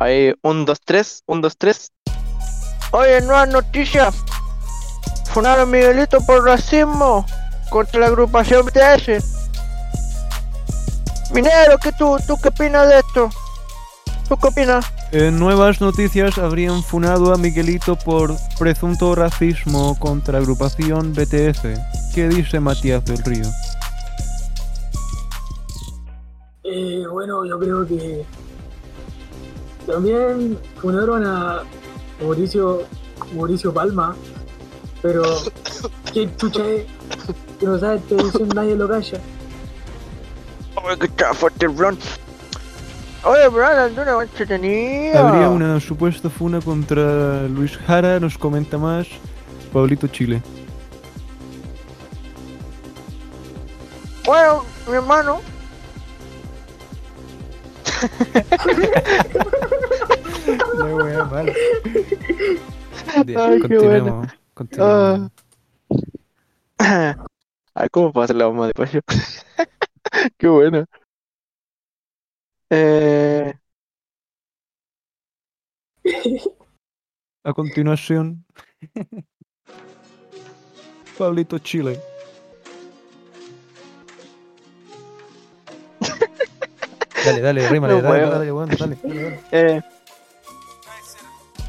Ahí, un, dos, tres, un, dos, tres. Oye, nueva noticia. Funaron a Miguelito por racismo contra la agrupación BTS. Minero, ¿qué tú, tú qué opinas de esto? ¿Tú qué opinas? En nuevas noticias habrían funado a Miguelito por presunto racismo contra agrupación BTS. ¿Qué dice Matías del Río? Eh, bueno, yo creo que también funaron a Mauricio, Mauricio Palma, pero ¿qué chucha es? Que no sabe televisión, nadie lo calla. Oye, que está fuerte el Bron. Oye, Bron, anda una entretenida. Habría una supuesta funa contra Luis Jara, nos comenta más Pablito Chile. Bueno, mi hermano. La wea. Bien, Ay, qué continuemos, continuemos. Ah. Ay, ¿cómo pasa la bomba de pollo? Qué buena. Eh, A continuación, Pablito Chile. Dale, dale, rímale, No dale, dale, dale, dale, dale. eh.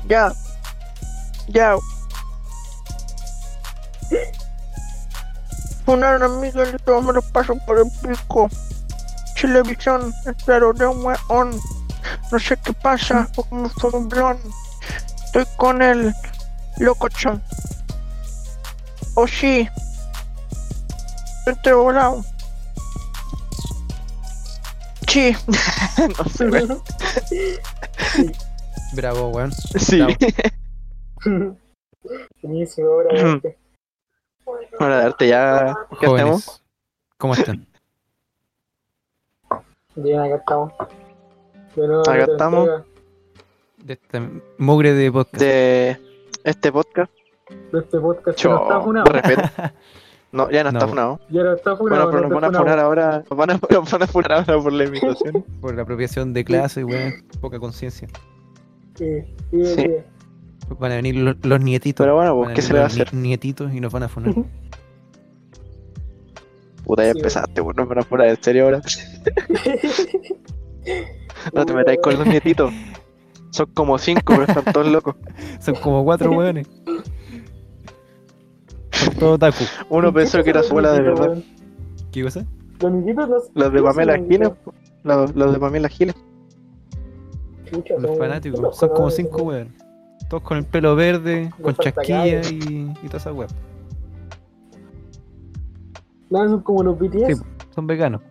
Ya. Ya. Funaron a Miguelito, me lo paso por el pico. Televisión, espero de un weón. No sé qué pasa, porque me fue un blon. Estoy con el locochón. Oh sí. Estoy volado. Sí. no sé, weón. Bravo, weón. Sí. Bravo. Buenísimo, obra de arte. Hora de arte ya. ¿Qué ¿cómo están? Bien, acá estamos. De nuevo, Acá otra estamos. entrega De esta mugre de podcast. De este podcast. De este podcast que no está funado. No, ya no, está No. funado. Ya no está funado. Bueno, pero nos no van a está funar funado. ahora. Nos van a, nos van a funar ahora por la imitación. Por la apropiación de clase, weón. Poca conciencia. Sí, sí, Sí. sí. Van a venir los, los nietitos. Pero bueno, pues, ¿qué se le va a hacer? Nietitos y nos van a funar. Puta, ya Sí, empezaste, bueno, nos van a funar en serio ahora. No te metáis con los nietitos. Son como cinco, pero están todos locos. Son como cuatro weones. Todo otaku. Uno pensó que era su abuela de verdad. ¿Qué cosa? Los niñitos no Los de ¿qué Pamela Giles. Los, los de Pamela Giles. Los son- fanáticos. los Son como cinco weones. Todos con el pelo verde, con Los chasquilla y, y toda esa weá. No, son como los BTS. Sí. Son veganos.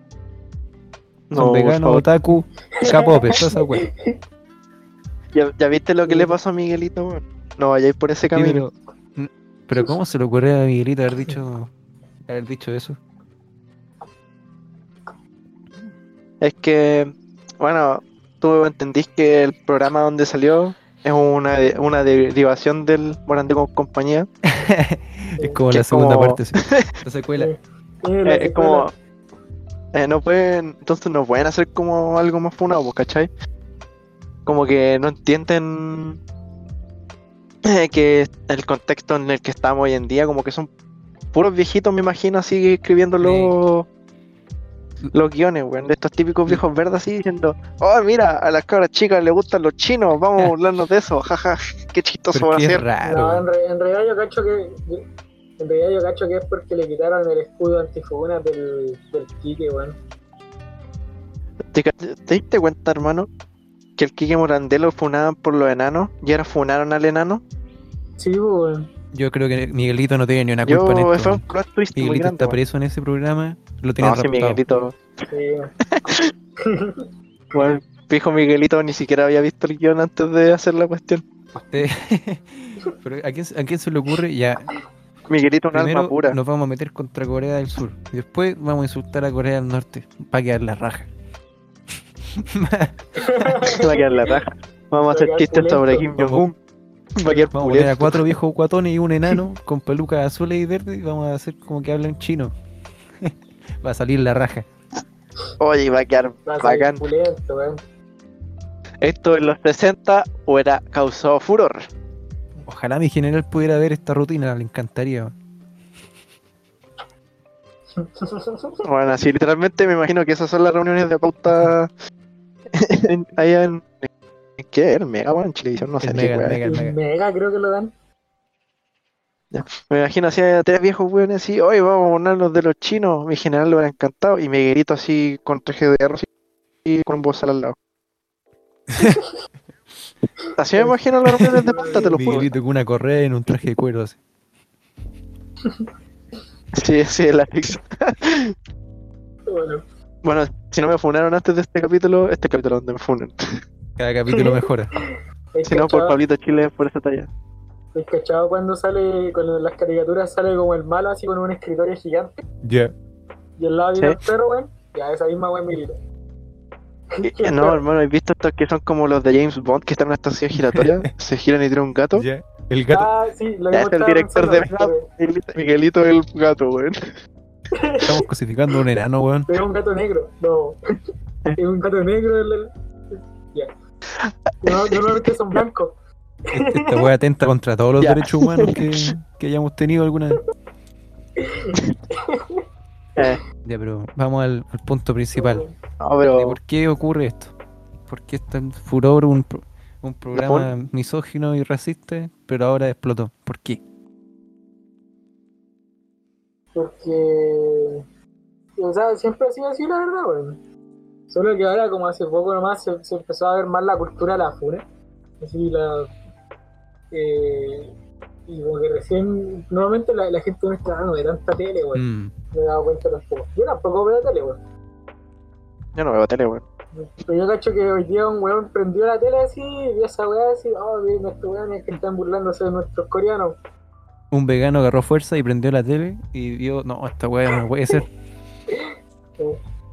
No, Son por veganos, otaku, capope, toda esa weá. ¿Ya, ya viste lo que le pasó a Miguelito, weón? No vayáis por ese Sí, camino. pero, pero ¿cómo se le ocurrió a Miguelito haber dicho haber dicho eso? Es que, bueno, tú entendís que el programa donde salió es una, una derivación del Morandé con compañía. es como la es segunda como- parte, sí. la secuela. Sí. Eh, Eh, es como. eh, no pueden. Entonces no pueden hacer como algo más funado, pues, ¿cachai? Como que no entienden que el contexto en el que estamos hoy en día, como que son puros viejitos, me imagino, así escribiendo los, los guiones, weón, de estos típicos viejos verdes así diciendo, oh mira, a las cabras chicas les gustan los chinos, vamos a burlarnos de eso, jaja, qué chistoso va a ser. raro. No, en, weón. re- en realidad yo cacho que. En realidad yo cacho que es porque le quitaron el escudo antifuguna del, del Kike, weón. ¿Te, ca- te diste cuenta, hermano? Que el Kike Morandelo funaban por los enanos y ahora funaron al enano. Sí, weón. Yo creo que Miguelito no tiene ni una Yo, culpa en esto. fue un plot twist muy Miguelito grande. está preso en ese programa, lo tienen No, sí, raptado. Miguelito. Sí. Bueno, fijo Miguelito ni siquiera había visto el guion antes de hacer la cuestión. Usted- Pero ¿a quién, ¿a quién se le ocurre? Ya, Miguelito un primero alma pura. nos vamos a meter contra Corea del Sur. Y después vamos a insultar a Corea del Norte para quedar la raja. Va a quedar la raja. Vamos a hacer chistes sobre Kim. Jong-un. Va a quedar Vamos a cuatro viejos guatones y un enano con pelucas azules y verdes y vamos a hacer como que hablan chino. Va a salir la raja. Oye, va a quedar Va a bacán. pulento, weón. esto en los 60 hubiera causado furor. Ojalá mi general pudiera ver esta rutina, le encantaría. Bueno, así literalmente me imagino que esas son las reuniones de pauta en- allá en. ¿en ¿Qué? ¿El Mega, weón? En Chilevisión, no sé. El qué Mega, el. Mega. Creo que lo dan. Me imagino así a tres viejos weones así, hoy vamos a ponernos de los chinos. Mi general le hubiera encantado. Y me grito así con traje de hierro así, y con un bozal al lado. así me imagino las reuniones de pauta, te lo juro. Miguelito con una correa en un traje de cuero así. Sí, sí, el Alex. Bueno, Bueno, si no me funaron antes de este capítulo, este capítulo donde me funen. Cada capítulo mejora. ¿hay Si no, por Pablito Chile, por esa talla. hay cachado cuando sale con las caricaturas sale como el malo así con un escritorio gigante Ya. y al lado viene Sí. el perro, weón? Ya, esa misma weón Miguelito. Eh, No, hermano, ¿has visto estos que son como los de James Bond que están en una estación giratoria? se giran y tiran un gato. Ya. El gato. Ah, sí, lo es el director de Miguelito el gato, weón. Estamos cosificando a un enano, weón. pero Es un gato negro, no. Es un gato negro. el- el- Ya. No, yo no que son blancos. Esta wea atenta contra todos los derechos humanos que, que hayamos tenido alguna vez. Eh, Ya, pero vamos al, al punto principal. no, de pero. ¿Por qué ocurre esto? ¿Por qué está en furor un, un programa misógino y racista, pero ahora explotó? ¿Por qué? Porque. O sea, siempre ha sido así, la verdad, weón. Solo que ahora, como hace poco nomás, se, se empezó a ver más la cultura de la funa. Así, la. Eh, y como que recién. Normalmente la, la gente no está dando de tanta tele, weón. Mm, Me he dado cuenta tampoco. Yo tampoco veo tele, weón. Yo no veo tele, weón. Pero yo cacho que hoy día un weón prendió la tele así, y vio esa weá así, oh, miren estos weones que están burlándose de nuestros coreanos. Un vegano agarró fuerza y prendió la tele y vio, no, esta wea no puede ser.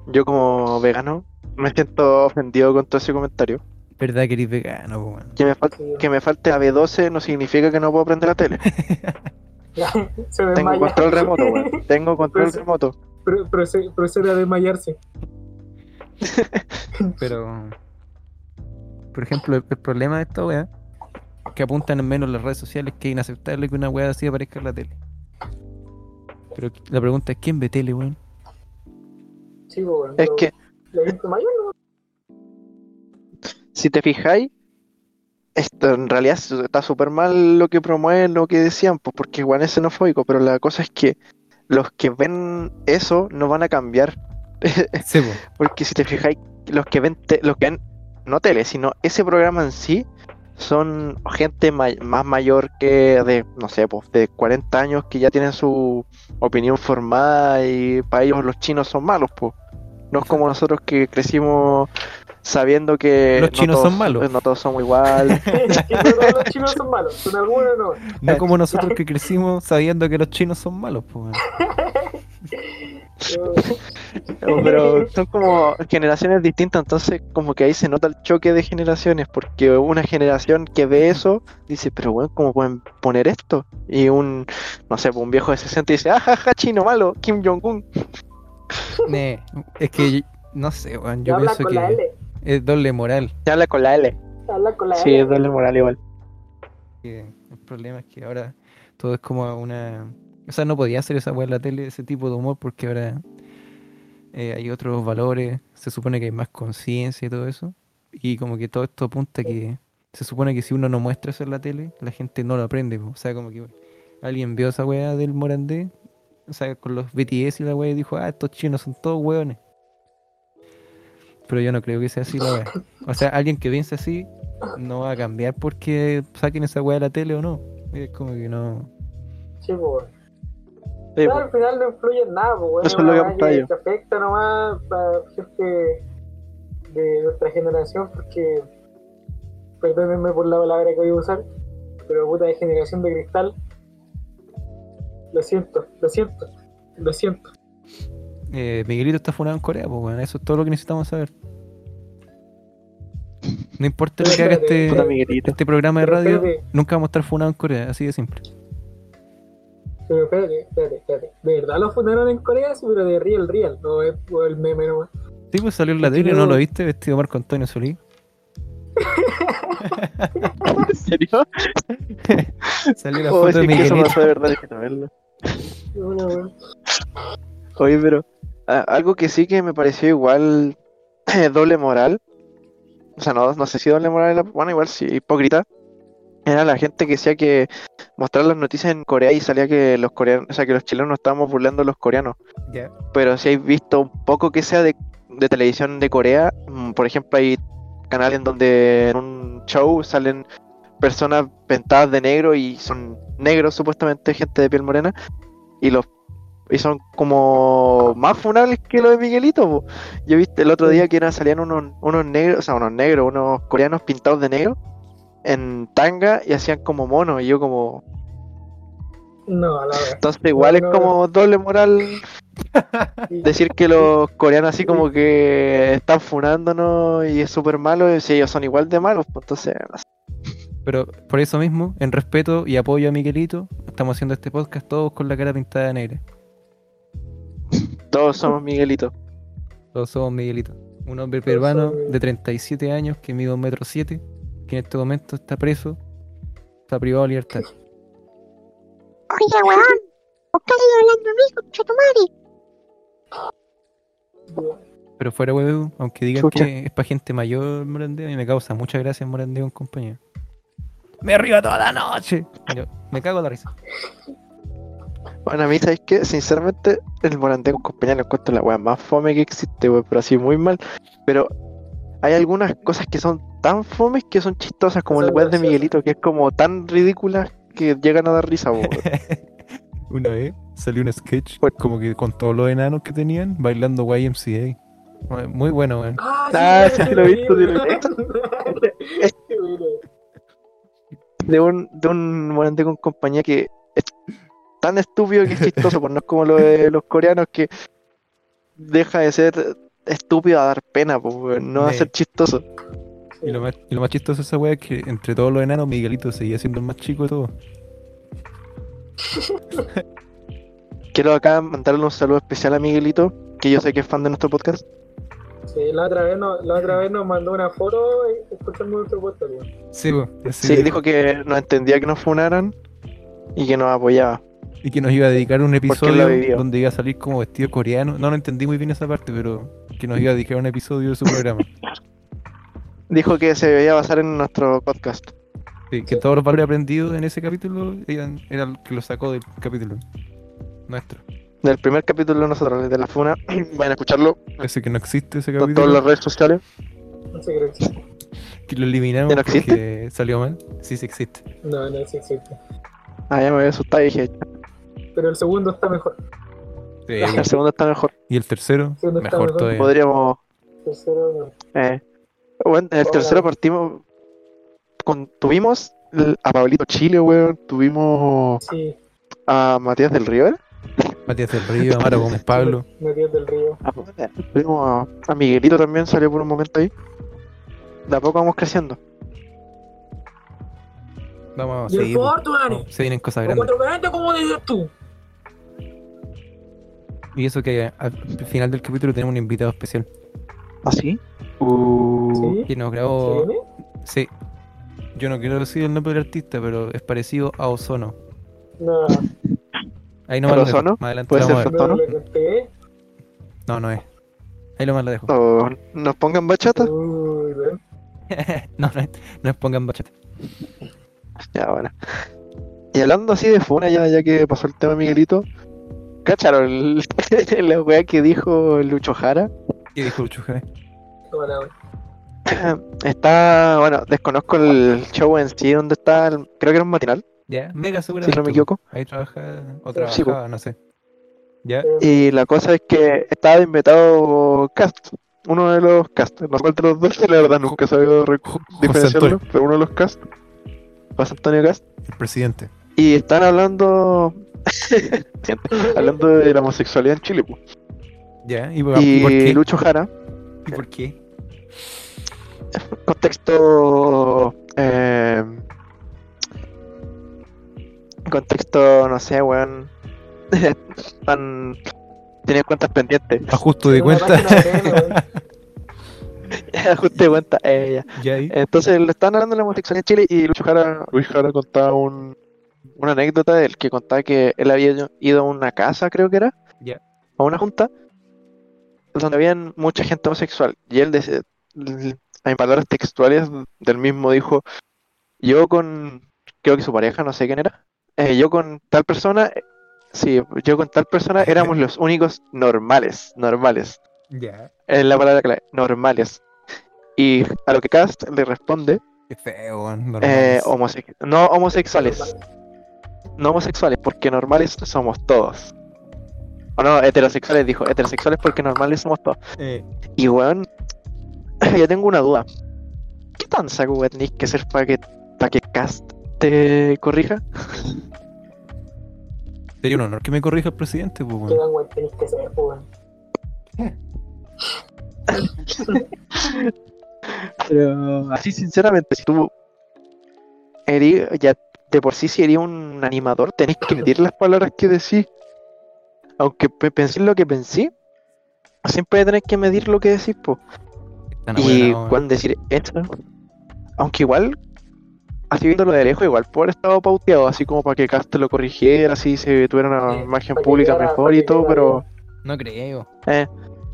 Yo, como vegano, me siento ofendido con todo ese comentario. ¿Verdad que eres vegano, weón? Que me, fal- sí. que me falte la B12 no significa que no puedo prender la tele. se Tengo control remoto, weón. Tengo control remoto. Pro- proce- procede a desmayarse. Pero, por ejemplo, el, el problema de esta es que apuntan en menos las redes sociales que es inaceptable que una wea así aparezca en la tele. Pero la pregunta es: ¿quién ve tele, weón? Sí, pues, weón. Es que, si te fijáis, esto en realidad está súper mal lo que promueven, lo que decían, pues porque igual es xenofóbico, pero la cosa es que los que ven eso no van a cambiar. Sí, po. Porque si te fijáis, los que ven, te- los que ven, no tele, sino ese programa en sí, son gente may- más mayor que de, no sé, pues de 40 años que ya tienen su opinión formada y para ellos los chinos son malos, pues. No es como nosotros que crecimos sabiendo que Los no chinos todos- son malos. No todos somos igual. no todos los chinos son malos, son algunos no. No como nosotros que crecimos sabiendo que los chinos son malos, weón. Pero- pero son como generaciones distintas, entonces como que ahí se nota el choque de generaciones, porque una generación que ve eso dice, pero bueno, ¿cómo pueden poner esto? Y un, no sé, un viejo de 60 dice, ah, ja, ja, chino malo, Kim Jong-un. Es que no sé, weón. Ya Yo habla pienso que es doble moral. Ya habla con la L. Habla con la Sí, L. es doble moral igual. el problema es que ahora todo es como una. O sea, no podía hacer esa weá en la tele, ese tipo de humor, porque ahora eh, hay otros valores, se supone que hay más conciencia y todo eso. Y como que todo esto apunta que se supone que si uno no muestra eso en la tele, la gente no lo aprende. O sea, como que alguien vio esa weá del Morandé, o sea, con los BTS y la weá y dijo, ah, estos chinos son todos weones. Pero yo no creo que sea así la weá. O sea, alguien que piense así no va a cambiar porque saquen esa weá de la tele o no. Es como que no. Sí, pues, Sí, Claro, pues. al final no influye en nada, pues, weón. Eso es lo que afecta nomás para gente de nuestra generación, porque, perdónenme por la palabra que voy a usar, pero puta de generación de cristal, lo siento, lo siento, lo siento. Eh, Miguelito está funado en Corea, pues bueno, eso es todo lo que necesitamos saber. No importa lo que haga este, este programa de radio, nunca vamos a estar funados en Corea, así de simple. Pero espérate, espérate, espérate. ¿De verdad lo fundaron en Corea? Sí, pero de real, real, no es por el meme nomás. Sí, pues salió en la tele, ¿no lo viste? Vestido Marco Antonio Solís. ¿En serio? Salió la Oh, foto de que eso Miguelito. pasó de verdad, déjame verlo. Oye, pero ah, algo que sí que me pareció igual doble moral, o sea, no, no sé si doble moral, era- bueno, igual sí, hipócrita, era la gente que decía que mostrar las noticias en Corea y salía que los coreanos, o sea, que los chilenos estábamos burlando a los coreanos. Pero si habéis visto un poco que sea de, de televisión de Corea, mm, por ejemplo, hay canales en donde en un show salen personas pintadas de negro y son negros supuestamente, gente de piel morena, y los y son como más funables que los de Miguelito. po. Yo viste el otro día que eran, salían unos, unos negros, o sea, unos negros, unos coreanos pintados de negro en tanga y hacían como monos, y yo como... No, a la vez. Entonces igual No, es no, como doble moral decir que los coreanos así como que están funándonos y es súper malo, y si ellos son igual de malos, pues entonces no sé. Pero por eso mismo, en respeto y apoyo a Miguelito, estamos haciendo este podcast todos con la cara pintada de negra. todos somos Miguelitos. Todos somos Miguelito. Un hombre peruano de 37 años que mide un metro siete, que en este momento está preso, está privado de libertad. Oye, weón, ¿por qué sigue hablando a mí, concha tu madre? Pero fuera huevo, aunque digan Chucha. que es para gente mayor Morandeo, a mí me causa muchas gracias Morandeo en compañía. Me río toda la noche. Yo, me cago en la risa. Bueno, a mí, ¿sabes qué? Sinceramente, el Morandé con compañía lo encuentro la wea más fome que existe, wey, pero así muy mal. Pero hay algunas cosas que son tan fomes que son chistosas, como el weón de. Miguelito, que es como tan ridículas que llegan a dar risa. Una vez salió un sketch Bueno. como que con todos los enanos que tenían bailando YMCA. Muy bueno, weón. Ah, Ah, sí, sí, lo he visto, de un, de un Morandé con compañía que es tan estúpido que es chistoso, pues no es como lo de los coreanos que deja de ser estúpido a dar pena, pues no a Sí. ser chistoso. Y lo, más, y lo más chistoso de esa weá es que entre todos los enanos, Miguelito seguía siendo el más chico de todos. Quiero acá mandarle un saludo especial a Miguelito, que yo sé que es fan de nuestro podcast. Sí, la otra vez, no, la otra vez nos mandó una foto y escuchando nuestro podcast. Sí, Sí, de- dijo que no entendía que nos funaran y que nos apoyaba. Y que nos iba a dedicar un episodio donde iba a salir como vestido coreano. No, no entendí muy bien esa parte, pero que nos iba a dedicar un episodio de su programa. Dijo que se debía basar en nuestro podcast. Sí, que todos los valores aprendidos en ese capítulo eran, era el que lo sacó del capítulo nuestro. Del primer capítulo de nosotros, de la funa, vayan a escucharlo Ese que no existe ese en capítulo. todas las redes sociales. No sé qué existe. Que lo eliminamos ¿Ya no existe? porque salió mal. Sí, sí existe. No, no sí existe. Ah, ya me había asustado y dije, Pero el segundo está mejor. Sí, el segundo está mejor. y el tercero, está mejor mejor. todavía. Podríamos El tercero, no. Eh, bueno, en el Hola. tercero partimos. Con, tuvimos el- a Pablito Chile, weón. Tuvimos Sí, a Matías del Río, ¿era? Matías del Río, Amaro Gómez Pablo. Matías del Río. Ah, Tuvimos a, a Miguelito también, salió por un momento ahí. De a poco vamos creciendo. Vamos a el seguir. Se vienen cosas grandes. 420, como dices tú. Y eso que al final del capítulo tenemos un invitado especial. ¿Ah, sí? Uh, Sí. Que nos ¿Se grabó. Sí. Yo no quiero decir el nombre del artista, pero es parecido a Ozono. No, Ahí no ¿Pero lo dejo. Ozono? Más adelante ¿Puede vamos ser a ver. no. No, no es. Ahí nomás la dejo. o nos pongan bachata. Uy, no, no es. No es pongan bachata. Ya, bueno. Y hablando así de Funa, ya, ya que pasó el tema de Miguelito. ¿Cacharon la weá que dijo Lucho Jara? ¿Qué dijo Lucho Jara? Está, bueno, desconozco el show en sí, donde está, el- creo que era un matinal, Ya, mega si seguramente. no me equivoco. Ahí trabaja. O Sí, trabajaba, no sé. Ya. Y la cosa es que estaba invitado Cast, uno de los Cast, no cuál de los dos, la verdad nunca he sabido diferenciarlo, pero uno de los Cast, José Antonio Cast, el presidente. y están hablando, hablando de la homosexualidad en Chile, pues. Ya, ¿y por, y por y qué? Lucho Jara, ¿Y por qué? contexto, eh, contexto, no sé, weón, están, tienen cuentas pendientes. A justo de Una cuenta. página de meme, weón. ajuste de cuenta. eh, ya. Entonces le estaban hablando de la homosexualidad en Chile y Lucho Jara, Luis Jara contaba un, una anécdota de él que contaba que él había ido a una casa, creo que era, Ya. a una junta, donde habían mucha gente homosexual. Y él, dice- en palabras textuales del mismo, dijo, yo con, creo que su pareja, no sé quién era, eh, yo con tal persona, sí, yo con tal persona éramos los únicos normales, normales. Ya. Es la palabra clave, normales. Y a lo que Cast le responde, Qué feo, eh, no homosexuales, no homosexuales, porque normales somos todos. O no, heterosexuales, dijo, heterosexuales porque normales somos todos. Eh, Y weón, yo tengo una duda. ¿Qué tan saco weón, tenéis que ser para que, para que Cast te corrija? sería un honor que me corrija el presidente, pues, ¿Qué weón. tan weón tenéis que ser, pues, weón? Pero así sinceramente, si tú eres, ya de por sí si eres un animador, tenés que medir las palabras que decís. Aunque pe- penséis lo que pensé, siempre tenés que medir lo que decís, po. Tan Y cuando decir esto, aunque igual, así viéndolo de lejos, igual haber estado pauteado, así como para que Cast lo corrigiera, así se tuviera una Sí, imagen pública mejor y todo, pero No creo. eh,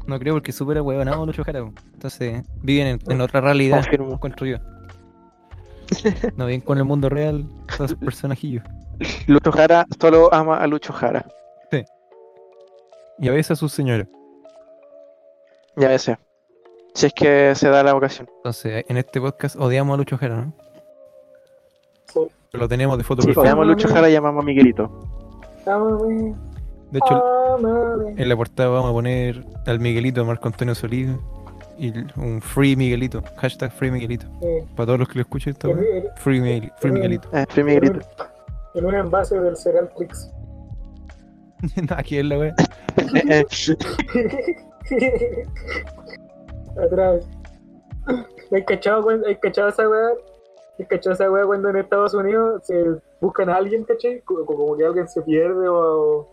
No creo porque es súper ahueonado Lucho Jara, weón. Entonces, viven en, en otra realidad, confirmo. encuentro yo. No viven con el mundo real, esos personajillos. Lucho Jara solo ama a Lucho Jara. Y a veces a su señora. Ya ese. Si es que se da la ocasión. Entonces, en este podcast odiamos a Lucho Jara, ¿no? Sí. Lo tenemos de foto Sí, odiamos a Lucho Jara y amamos a Miguelito. De hecho, en la portada vamos a poner al Miguelito Marco Antonio Solís y un Free Miguelito. Hashtag Free Miguelito. Eh, Para todos los que lo escuchen, esta en, weá. en- Free, Miguel- Free Miguelito. Eh, Free Miguelito. en un envase del Cereal Trix. Nada que ver la wea. Eh, eh, Atrás. ¿Hay cachado, hay cachado esa weá? ¿Hay cachado esa weá cuando en Estados Unidos se buscan a alguien, cachai? Co- Como, que alguien se pierde o.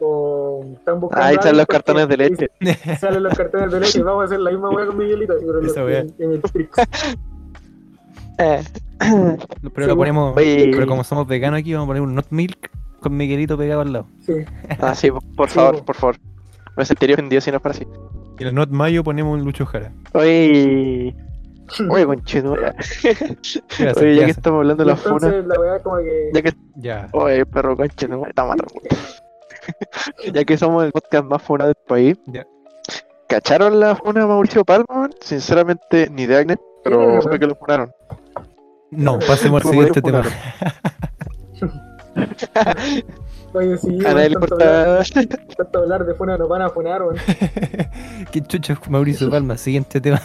o están buscando. Ahí están los porque- cartones de leche. Salen los cartones de leche vamos a hacer la misma weá con Miguelito, pero Esa los- en- en el Trix. Eh, Pero lo ponemos. Oye. Pero como somos veganos aquí, vamos a poner un not milk con Miguelito pegado al lado. Sí. ah, sí, por Sí, favor, por favor. Me sentiría ofendido si no fuera así. Y el not mayo ponemos un Lucho Jara. Oye. Oye, conchetumare. ¿Qué hace? Oye, ¿Qué ya que estamos hablando de la funa. entonces la weá como que. Ya que. Ya. Oye, perro conchetumare, está mal. Ya que somos el podcast más funado del país. ¿Cacharon la funa de Mauricio Palma? Sinceramente, ni de Agnes, pero sé que lo funaron. No, pasemos al ¿Cómo siguiente tema. Oye, sí, A nadie le tanto, hablar, tanto hablar de funa nos van a funar, weón. ¿Qué chucha Mauricio Palma? Siguiente tema.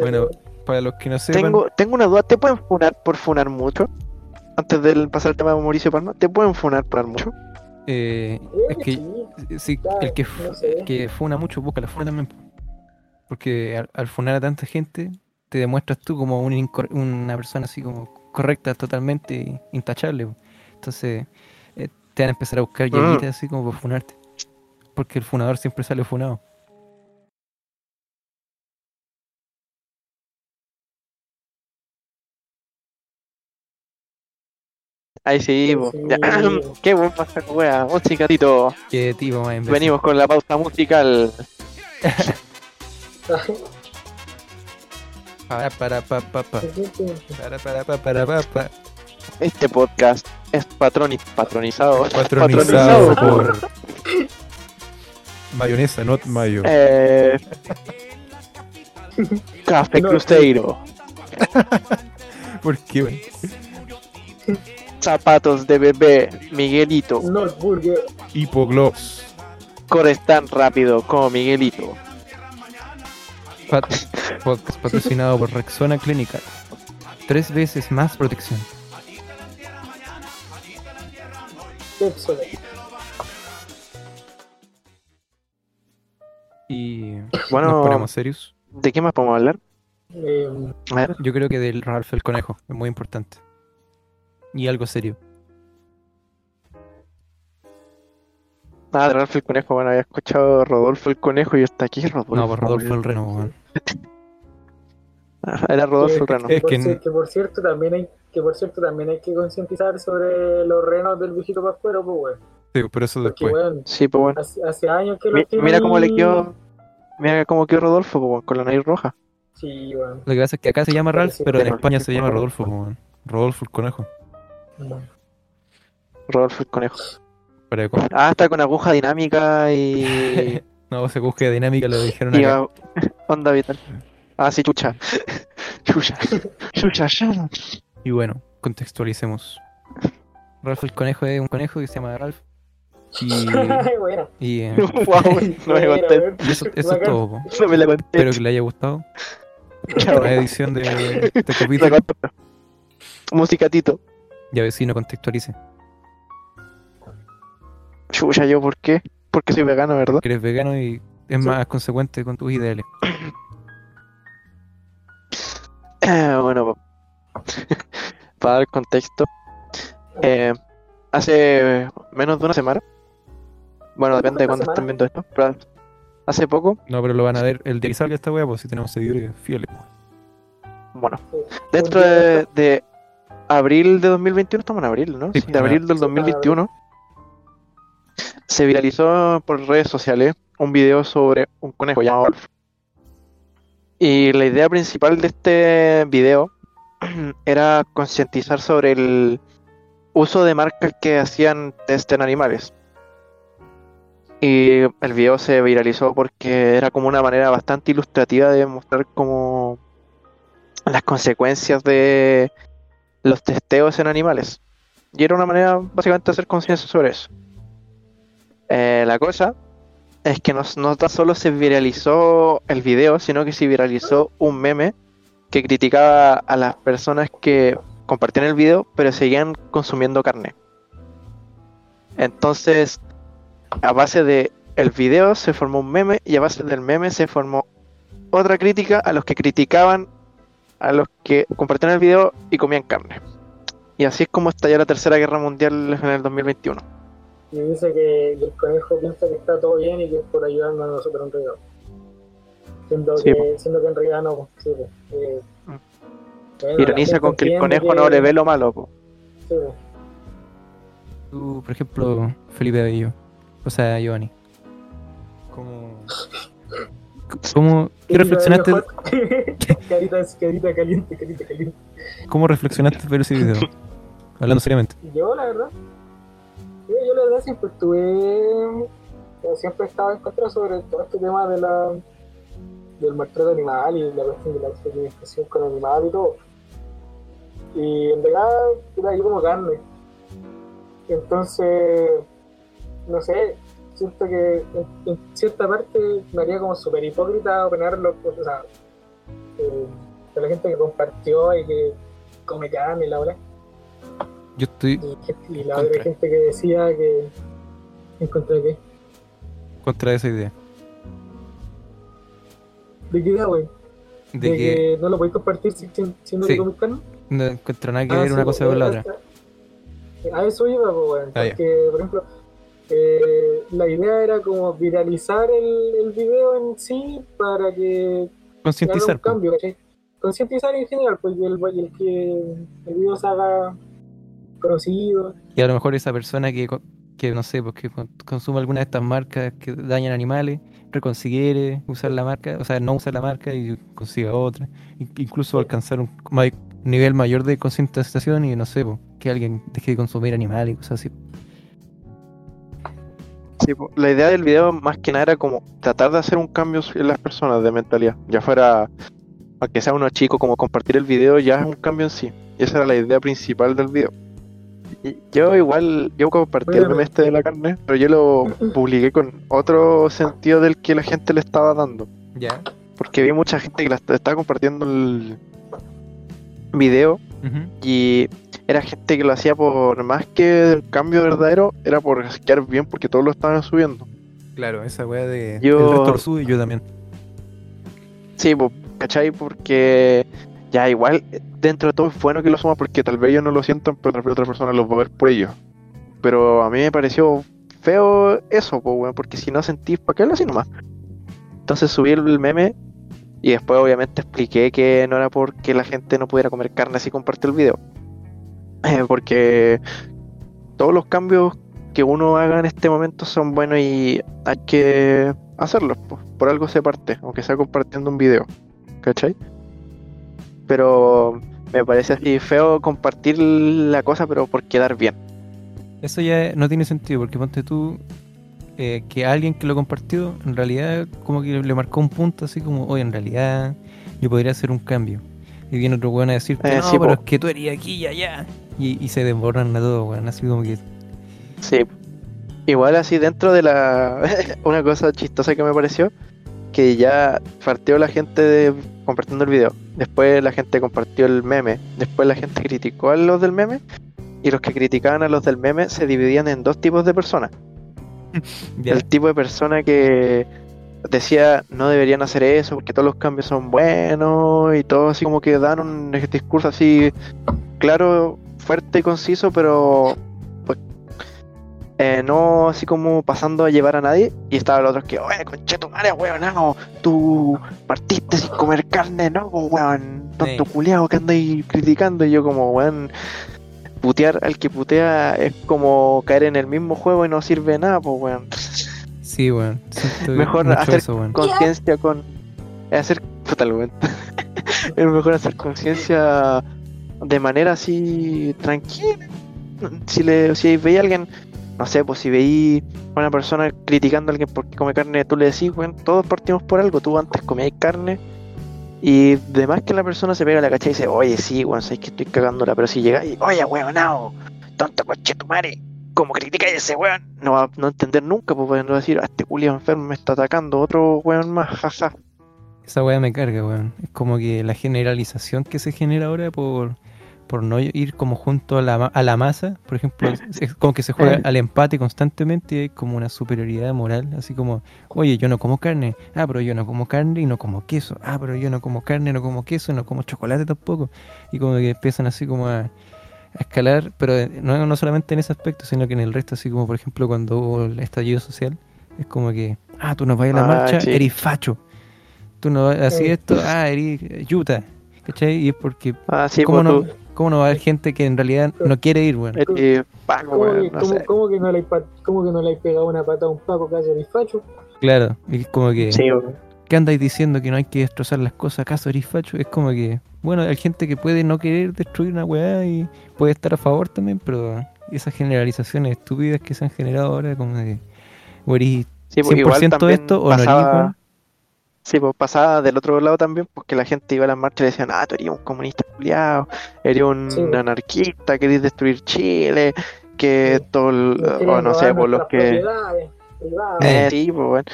Bueno, para los que no sepan, Tengo, tengo una duda. ¿Te pueden funar por funar mucho? Antes de pasar al tema de Mauricio Palma, ¿te pueden funar por mucho? eh, es que sí, el que, no sé. el que funa mucho busca la funa también. po. Porque al, al funar a tanta gente, te demuestras tú como un una persona así como correcta, totalmente intachable. po. Entonces, eh, te van a empezar a buscar Mm. llaguitas así como por funarte. Porque el funador siempre sale funado. Ahí sí, po. Sí. Ya. Qué buen pasaje, wea. Un cicatito. Qué tipo más imbécil. Venimos con la pausa musical. Para, para, pa, pa, pa. Para, para, pa, para, pa, pa. Este podcast es patroni patronizado. Patronizado por mayonesa, not mayo. Eh, Café No. Cruzeiro. ¿Por qué? güey? Zapatos de bebé. Miguelito. Not Burger. Hipogloss. Corres tan rápido como Miguelito. Pat- podcast patrocinado por Rexona Clinical. Tres veces más protección. Y Bueno, nos ponemos serios. ¿de qué más podemos hablar? Eh, A ver. Yo creo que del Ralph el conejo es muy importante. Y algo serio. Ah, de Rodolfo el Conejo, bueno, había escuchado Rodolfo el Conejo y hasta aquí Rodolfo. No, pues Rodolfo el Reno. Ah, Era Rodolfo el Reno. Es Por que por cierto también hay que por cierto también hay que concientizar sobre los renos del viejito pascuero, pues weón. Sí, pero eso Porque después. weón, Sí, pues bueno. hace, hace años que Mi- lo tienen mira cómo le quedó. Mira cómo quedó Rodolfo, pues, con la nariz roja. Sí, weón. Lo que pasa es que acá se llama Ralph, pero en España se llama Rodolfo, weón. Rodolfo el Conejo. Rodolfo el Conejo. Que- Ah, está con aguja dinámica y. No, se busque dinámica, lo dijeron y acá. onda vital. Ah, sí, chucha. Chucha. Chucha, ya. Y bueno, contextualicemos. Ralph el Conejo es un conejo que se llama Ralph. Y, bueno. y, eh, Wow, no me conté. y eso, eso es todo. po. No me la conté. Espero que le haya gustado Chao. la edición de este La capítulo. Musicatito. Ya vecino, contextualice. Chucha, ¿yo por qué? Porque soy vegano, ¿verdad? Que eres vegano y es más consecuente con tus ideales. Eh, bueno, pa- para dar contexto, eh, hace menos de una semana, bueno, depende de ¿Una cuándo estén viendo esto, pero hace poco, No, pero lo van a ver el día que salga esta wea, pues si tenemos seguidores fieles. bueno, dentro de abril de 2021, estamos en abril, ¿no? Sí, de abril del sí, 2021, se viralizó por redes sociales un video sobre un conejo llamado Wolf. Y la idea principal de este video era concientizar sobre el uso de marcas que hacían test en animales. Y el video se viralizó porque era como una manera bastante ilustrativa de mostrar como las consecuencias de los testeos en animales. Y era una manera básicamente de hacer conciencia sobre eso. Eh, la cosa es que no, no tan solo se viralizó el video, sino que se viralizó un meme que criticaba a las personas que compartían el video, pero seguían consumiendo carne. Entonces, a base de el video se formó un meme y a base del meme se formó otra crítica a los que criticaban a los que compartían el video y comían carne. Y así es como estalló la Tercera Guerra Mundial en el 2021. Y dice que el conejo piensa que está todo bien y que es por ayudarnos a nosotros en realidad. Siendo, Sí, que, siendo que en realidad no. Sí, eh, Mm. bueno, Ironiza con que el conejo que- no le ve lo malo. po. sí. Tú, por ejemplo, Felipe Bello. O sea, Giovanni. ¿Cómo. ¿Cómo ¿Qué reflexionaste, carita, carita caliente, carita caliente. ¿Cómo reflexionaste ver ese video? Hablando seriamente. Yo, la verdad, yo, yo la verdad siempre estuve, yo siempre estaba en contra sobre todo este tema de la del maltrato animal y la cuestión de la experimentación con animal y todo. Y en verdad, yo como carne. Entonces, no sé, siento que en, en cierta parte me haría como súper hipócrita opinar lo, o sea, eh, de la gente que compartió y que come carne y la Yo estoy y, y la otra gente que decía que en contra de qué. Contra esa idea. de qué idea güey De de, que que... no lo podéis compartir si, si, si no Sí. comes carne no encuentro nada que Ah, ver sí, una cosa pues, con la otra. a eso iba pues, weón, Ah, porque por ejemplo eh, la idea era como viralizar el, el video en sí para que Concientizar. un cambio ¿cachai? concientizar en general pues y el, y el que el video se haga conocido Y a lo mejor esa persona que, co- que no sé, pues que con- consume alguna de estas marcas que dañan animales, reconsidere usar la marca, o sea, no usar la marca y consiga otra. In- Incluso alcanzar un nivel mayor de concientización y no sé, pues, que alguien deje de consumir animales y cosas así. Sí, la idea del video más que nada era como tratar de hacer un cambio en las personas de mentalidad. Ya fuera, aunque sea uno chico, como compartir el video ya es un cambio en sí. Y esa era la idea principal del video. Y yo igual, yo compartí el meme este de la carne, pero yo lo publiqué con otro sentido del que la gente le estaba dando. Ya. Porque vi mucha gente que la est- estaba compartiendo el video y era gente que lo hacía por más que un cambio verdadero, era por quedar bien porque todos lo estaban subiendo. Claro, esa weá de. Yo- El sube y yo también. Sí, pues, ¿cachai? Porque ya igual dentro de todo es bueno que lo suma porque tal vez ellos no lo sientan, pero tal vez otra persona lo va a ver por ellos. Pero a mí me pareció feo eso, pues, weón, porque si no sentís, ¿para qué lo así nomás? Entonces subí el meme y después obviamente expliqué que no era porque la gente no pudiera comer carne así compartió el video. Porque todos los cambios que uno haga en este momento son buenos y hay que hacerlos, pues, por algo se parte, aunque sea compartiendo un video, ¿cachai? Pero me parece así feo compartir la cosa, pero por quedar bien. Eso ya no tiene sentido, porque ponte tú eh, que alguien que lo compartió, en realidad como que le marcó un punto así como, oye, en realidad yo podría hacer un cambio. Y viene otro weón a decirte, Eh, no, sí, pero po. es que tú eres aquí y allá. Y, y se desborran a todo, weón, así como que... Sí. Igual así dentro de la... una cosa chistosa que me pareció, que ya partió la gente de- compartiendo el video, después la gente compartió el meme, después la gente criticó a los del meme, y los que criticaban a los del meme se dividían en dos tipos de personas. El tipo de persona que decía no deberían hacer eso porque todos los cambios son buenos y todo así como que dan un discurso así claro, fuerte y conciso, pero pues, eh, no así como pasando a llevar a nadie. Y estaba los otros que, oye, conchetumare, weón, no, tú partiste sin comer carne, no, weón, tonto Sí. culiao que andáis criticando. Y yo como, weón, putear al que putea es como caer en el mismo juego y no sirve nada, pues, weón. sí, weón. Mejor hacer weón. conciencia con hacer lo momento. es mejor hacer conciencia de manera así tranquila. Si le si veía a alguien no sé pues si veí a una persona criticando a alguien porque come carne tú le decís bueno todos partimos por algo tú antes comías carne y demás que la persona se pega la cacha y dice oye sí weón sabes que estoy cagándola pero si llega y oye weón no tonto coche tu madre como critica a ese weón no va a no entender nunca pues no va a decir ah, este culiao enfermo me está atacando otro weón más jaja Esa weá me carga, weón. Es como que la generalización que se genera ahora por, por no ir como junto a la, a la masa, por ejemplo, es como que se juega al empate constantemente y hay como una superioridad moral, así como, oye, yo no como carne, ah, pero yo no como carne y no como queso, ah, pero yo no como carne, no como queso, no como chocolate tampoco, y como que empiezan así como a, a escalar, pero eh, no, no solamente en ese aspecto, sino que en el resto, así como por ejemplo cuando hubo el estallido social, es como que, ah, tú no vas a la Ah, marcha, sí. eres facho. Tú no vas así Sí. esto, ah, eres yuta. ¿Cachai? Y es porque, ah sí ¿cómo, pues no, tú ¿cómo no va a haber gente que en realidad no quiere ir, weón? eres Paco ¿Cómo, weón que, no cómo- sé cómo que no le, cómo que no le hay pegado una pata a un paco que hace facho? Claro, y es como que, sí weón. ¿qué andáis diciendo que no hay que destrozar las cosas? ¿Acaso eres facho? Es como que, bueno, hay gente que puede no querer destruir una weá y puede estar a favor también, pero esas generalizaciones estúpidas que se han generado ahora, como de, o eres Sí, pues, igual 100% esto o no eres, weón. Sí, pues pasaba del otro lado también, porque la gente iba a las marchas y le decían, ah, tú eres un comunista culiado, eres un Sí, pues. anarquista, querés destruir Chile, que Sí. todo, o no sé, por los nuestras que... Eh, sí, pues bueno.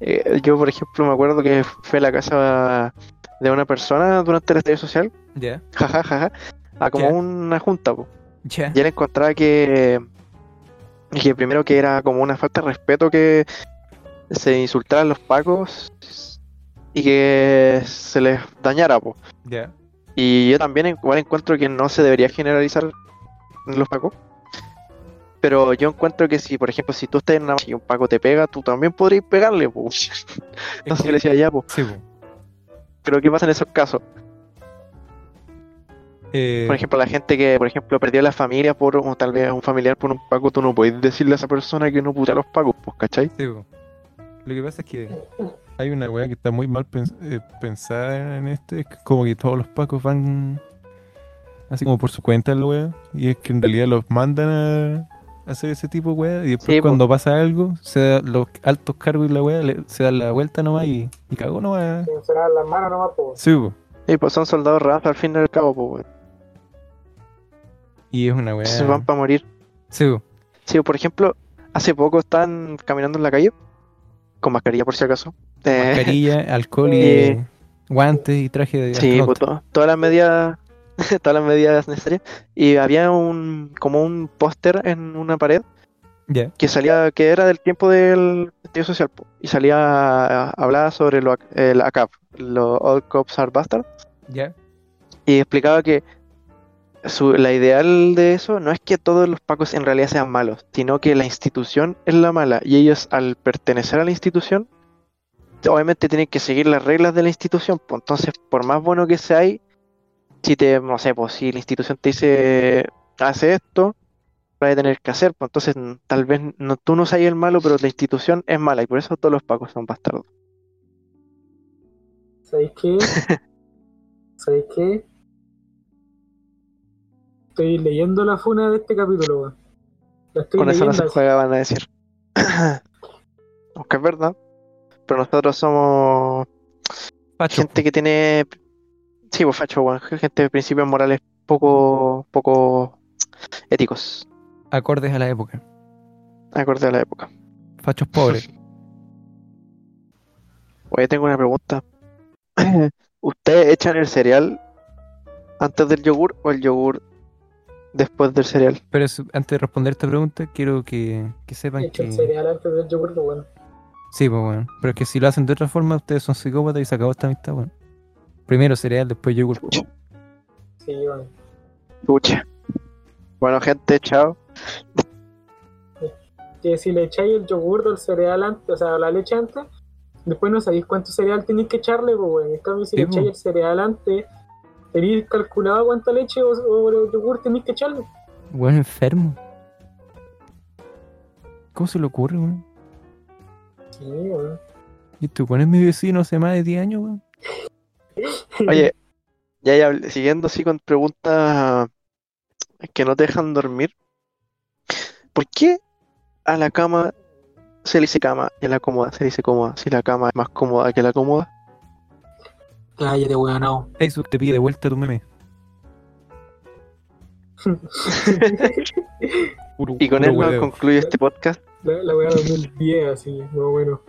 Eh, yo, por ejemplo, me acuerdo que fue a la casa de una persona durante el estallido social, Ya, jaja, jaja, a como una junta, pues. ya. Y él encontraba que, que primero que era como una falta de respeto que se insultaran los pacos y que se les dañara, po. Ya. Y yo también igual encuentro que no se debería generalizar los pacos. Pero yo encuentro que si, por ejemplo, si tú estás en una y un paco te pega, tú también podrías pegarle, po. Entonces yo le decía ya, pues. Sí, po. Pero ¿qué pasa en esos casos? Eh, Por ejemplo, la gente que, por ejemplo, perdió la familia por, o tal vez un familiar por un paco, tú no puedes decirle a esa persona que no putea a los pacos, pues, ¿cachai? Sí, po. Lo que pasa es que hay una weá que está muy mal pens- eh, pensada en este, es que como que todos los pacos van así como por su cuenta la weá, y es que en realidad los mandan a hacer ese tipo de weá, y después Sí, cuando pasa algo, se da, los altos cargos y la weá le- se dan la vuelta nomás y, y cagó nomás. Se se lavan las manos nomás, pues. Sí, po. Sí, pues son soldados raza al fin y al cabo, pues, y es una weá. Se van para morir. Sí, po. Sí, por ejemplo, hace poco están caminando en la calle, con mascarilla por si acaso. Eh, mascarilla, alcohol y Eh, guantes y traje de sí, pues, astronauta. to- todas las medidas, todas las medidas necesarias. Y había un, como un póster en una pared Ya, que salía, que era del tiempo del estallido social, y salía, hablaba sobre lo, el ACAP, los All Cops Are Bastards, ya. y explicaba que su- la ideal de eso no es que todos los pacos en realidad sean malos, sino que la institución es la mala y ellos al pertenecer a la institución, obviamente tienen que seguir las reglas de la institución. pues, entonces, por más bueno que sea ahí, si te, no sé, pues si la institución te dice, hace esto, vas a tener que hacer, pues entonces tal vez no, tú no seas el malo, pero la institución es mala y por eso todos los pacos son bastardos. ¿Sabéis qué? ¿Sabéis qué? Estoy leyendo la funa de este capítulo, weón. Con eso no se juega, van a decir. Aunque es verdad. Pero nosotros somos gente que tiene. Sí, pues facho. Gente de principios morales poco, poco éticos. acordes a la época. Acorde a la época. Fachos pobres. Oye, tengo una pregunta. ¿Ustedes echan el cereal antes del yogur o el yogur después del cereal? Pero es- antes de responder esta pregunta, quiero que, que He sepan hecho el que. cereal antes del yogur, pues, bueno. Sí, pues bueno. Pero es que si lo hacen de otra forma, ustedes son psicópatas y se acabó esta amistad, bueno. Primero cereal, después yogur. Sí, bueno. Pucha. Bueno, gente, chao. Que si le echáis el yogur del cereal antes, o sea, la leche antes, después no sabéis cuánto cereal tenéis que echarle, pues, bueno. En cambio, si Sí, le echáis el cereal antes, tenéis calculado cuánta leche o, o yogur tenéis que echarle. Bueno, enfermo. ¿Cómo se le ocurre, weón? Sí. Y tú pones mi vecino hace más de 10 años, weón. Oye, ya, ya, siguiendo así con preguntas que no te dejan dormir. ¿Por qué a la cama se le dice cama y a la cómoda se le dice cómoda? Si la cama es más cómoda que la cómoda. Cállate, weón, no. Facebook te pide de vuelta tu meme. Y con él concluye este podcast. La, la weá 2010, así, más o menos.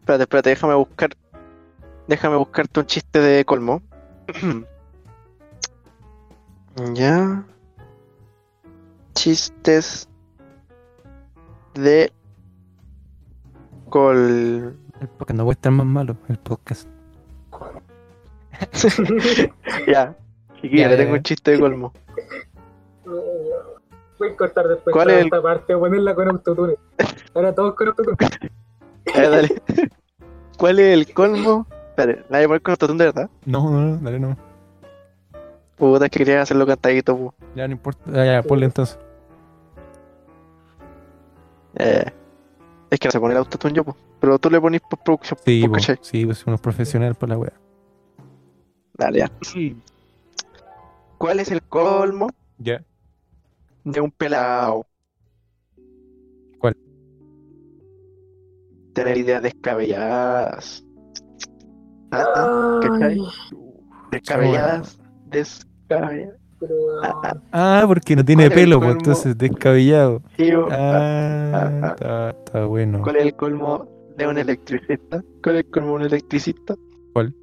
Espérate, espérate, déjame buscar. Déjame buscarte un chiste de colmo. ya. Chistes de col. El podcast no puede estar más malo, el podcast. Ya. Chiquilla, Ya, le tengo un chiste de colmo. Voy a cortar después ¿Cuál es el- esta parte, voy a ponerla con autotune. Ahora todos con autotune. Eh, dale. ¿Cuál es el colmo? Espérate, ¿la voy a poner con autotune de verdad? No, no, no, dale no. Puta, es que quería hacerlo cantadito, pu. Ya no importa. Ah, ya, ponle entonces. Eh, es que no se pone el autotune yo, pu. Pero tú le pones postproducción, Sí, pu, po, sí, pues unos profesionales por la wea. Dale, ya. ¿Cuál es el colmo Ya. De un pelado? ¿Cuál? Tener ideas descabelladas. Ah, ah. Descabelladas. Descabelladas. Ah, porque no tiene ¿Cuál pelo, pues entonces descabellado. Sí, bo. Ah, Ah, ah. está, está bueno. ¿Cuál es el colmo de un electricista? ¿Cuál es el colmo de un electricista? ¿cuál?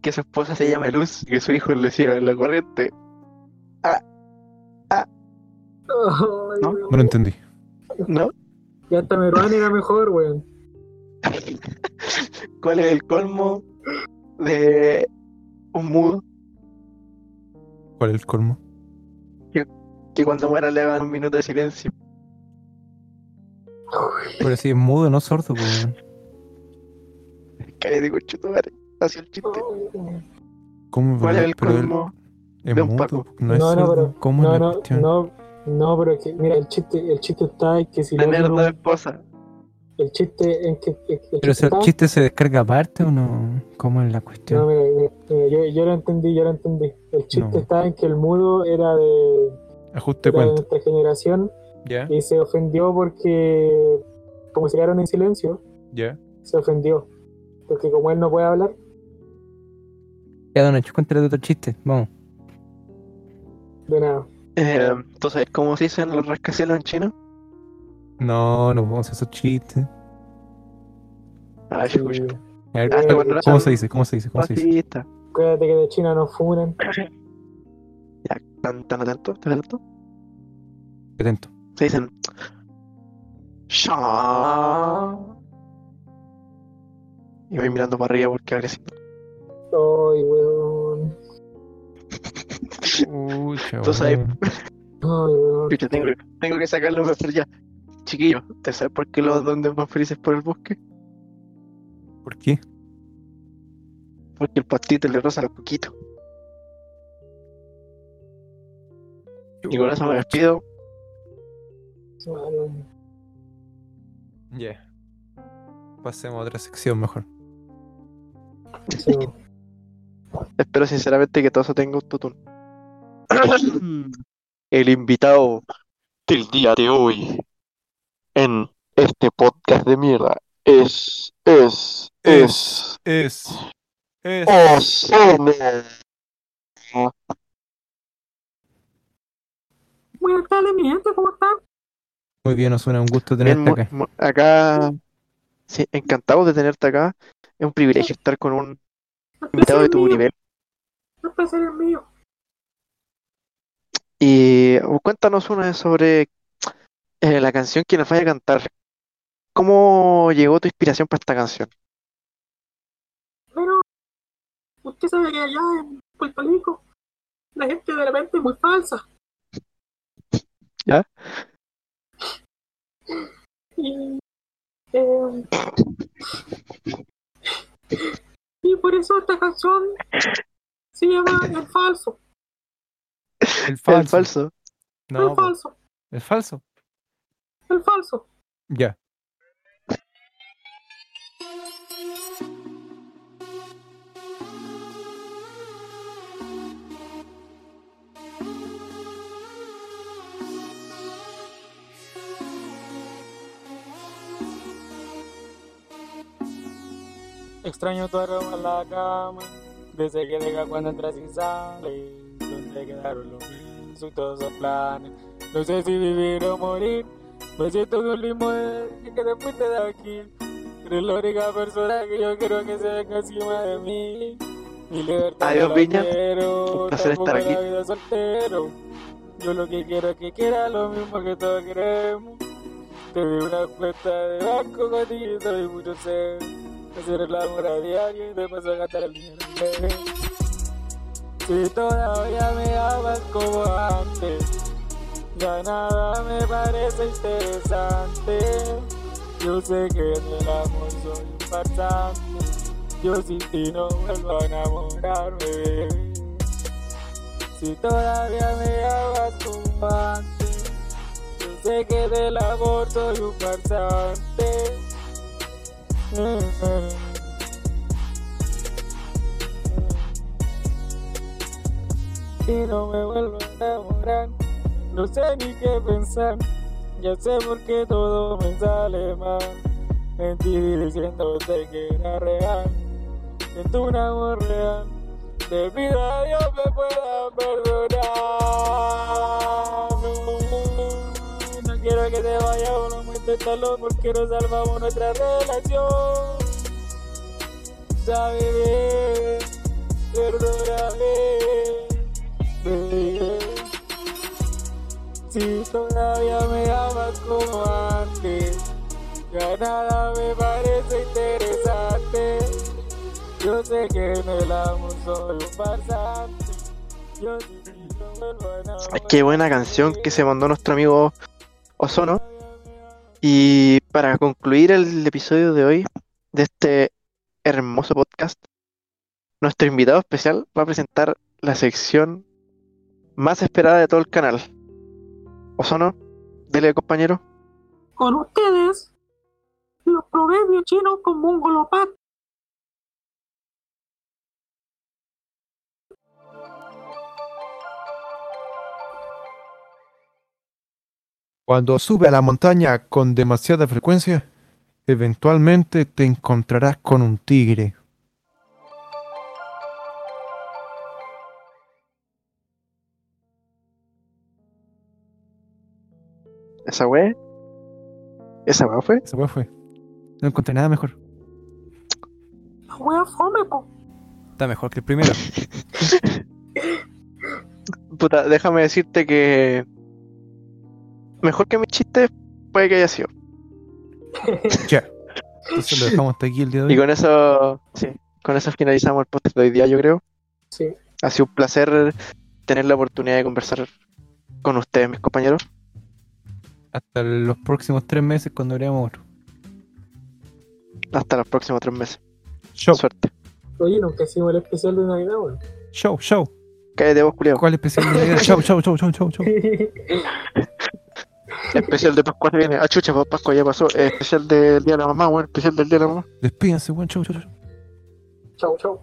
Que su esposa se llama Luz y que su hijo le siga en la corriente. Ay, ¿No? No lo entendí. ¿No? Ya hasta Meruán era mejor, weón. ¿Cuál es el colmo de un mudo? ¿Cuál es el colmo? Que cuando muera le hagan un minuto de silencio. Pero si es mudo, no sordo, weón. Cállate, conchetumare. Así el chiste. ¿Cómo? ¿Cuál es el colmo? es de un mudo, Paco? no es No, no, sordo. pero- ¿Cómo No, es la no, cuestión? no, no, pero es que, mira, el chiste, el chiste está en que si le Tener dos esposas. el chiste en que el, el Pero si el está- chiste se descarga aparte o no? ¿Cómo es la No, cuestión? mira, mira, mira, yo, yo lo entendí, yo lo entendí. El chiste No. está en que el mudo era de, Ajuste era de nuestra generación ¿Ya? y se ofendió porque, como se quedaron en silencio, ¿Ya? se ofendió. Porque como él no puede hablar, Ya, don Nacho, cuéntale otro chiste. Vamos. de nada. Eh, ¿Tú sabes cómo se dicen los rascacielos en chino? No, no vamos a hacer esos chistes. Sí, chucha. A ver, Ah, ¿cómo, cuando cómo se dice? ¿Cómo se dice? ¿Cómo se dice? Cuídate que de China no funan. Ya, ¿tan, tan atentos? ¿Tan atentos? Atento. Se dicen. "Sha". Y voy mirando para arriba porque agresivo. Ay, weón. Ay, weón. Chucha, tengo, tengo que sacarlo mejor ya. Chiquillo, ¿te sabes por qué los duendes más felices por el bosque? ¿Por qué? Porque el pastito le roza los coquitos. Y con eso me despido. Ya. Pasemos a otra sección mejor. Sí. Espero sinceramente que todo eso tenga autotune. El invitado del día de hoy en este podcast de mierda es, es, es, Es. Es. Ozono. Buenas tardes, mi gente, ¿cómo están? Muy bien, nos suena un gusto tenerte acá. acá, sí, encantado de tenerte acá. Es un privilegio estar con un invitado de es tu mío, nivel. El es mío. Y uh, cuéntanos una vez sobre eh, la canción que nos vaya a cantar. ¿Cómo llegó tu inspiración para esta canción? Pero, usted sabe que allá en Puerto Rico, la gente de repente es muy falsa. ¿Ya? Y, eh, y por eso esta canción se llama El Falso. El El falso. falso. No, el Falso. el falso. El Falso. Ya. Extraño tu aroma en la cama, desde que deja cuando entras y sales, quedaron los y todos planes. No sé si vivir o morir, me siento en un limbo desde que te fuiste de aquí. Eres la única persona que yo quiero que se venga encima de mí. Mi libertad Adiós, Viña. quiero, Un placer estar aquí. vida soltero. Yo lo que quiero es que quieras lo mismo que todos queremos. Te doy una cuenta de banco contigo y mucho ser. Hacer el amor a diario y te paso a gastar el dinero. Si todavía me amas como antes, ya nada me parece interesante. Yo sé que en el amor soy un farsante. Yo sin ti no vuelvo a enamorarme. Si todavía me amas como antes, yo sé que del amor soy un farsante. Y no me vuelvo a enamorar, no sé ni qué pensar, ya sé por qué todo me sale mal. Mentí diciéndote que era real, siento un amor real, te pido a Dios me pueda perdonar. No, quiero que te vayas, no me inténtalo porque no salvamos nuestra relación. Sabe bien, perdóname, Si todavía me amas como antes, ya nada me parece interesante. Yo sé que en el amor soy un farsante. Yo sí no vuelvo a enamorar. Qué buena canción que se mandó nuestro amigo Ozono. Y para concluir el episodio de hoy, de este hermoso podcast, nuestro invitado especial va a presentar la sección más esperada de todo el canal. Ozono, dele compañero. Con ustedes, los proverbios chinos con Mongolopac. Cuando sube a la montaña con demasiada frecuencia, eventualmente te encontrarás con un tigre. ¿Esa wea? ¿Esa wea fue? Esa weá fue. No encontré nada mejor. La wea fome, po. Está mejor que el primero. Puta, déjame decirte que mejor que mis chistes puede que haya sido. ya. Entonces lo dejamos hasta aquí el día de Y hoy. con eso, sí, con eso finalizamos el podcast de hoy día, yo creo. Sí. Ha sido un placer tener la oportunidad de conversar con ustedes, mis compañeros. Hasta los próximos tres meses cuando veamos otro. Hasta los próximos tres meses. Show, Suerte. Oye, nunca hicimos el especial de Navidad, weón. show, show. Cállate vos, culiao. ¿Cuál especial de Navidad? Show, show, show, show, show, show. Especial de Pascua se viene. Ah, chucha, pues Pascua ya pasó. Eh, especial del Día de la Mamá, weón. Especial del Día de la Mamá. Despídense, weón. Show, show, show. chau, chau.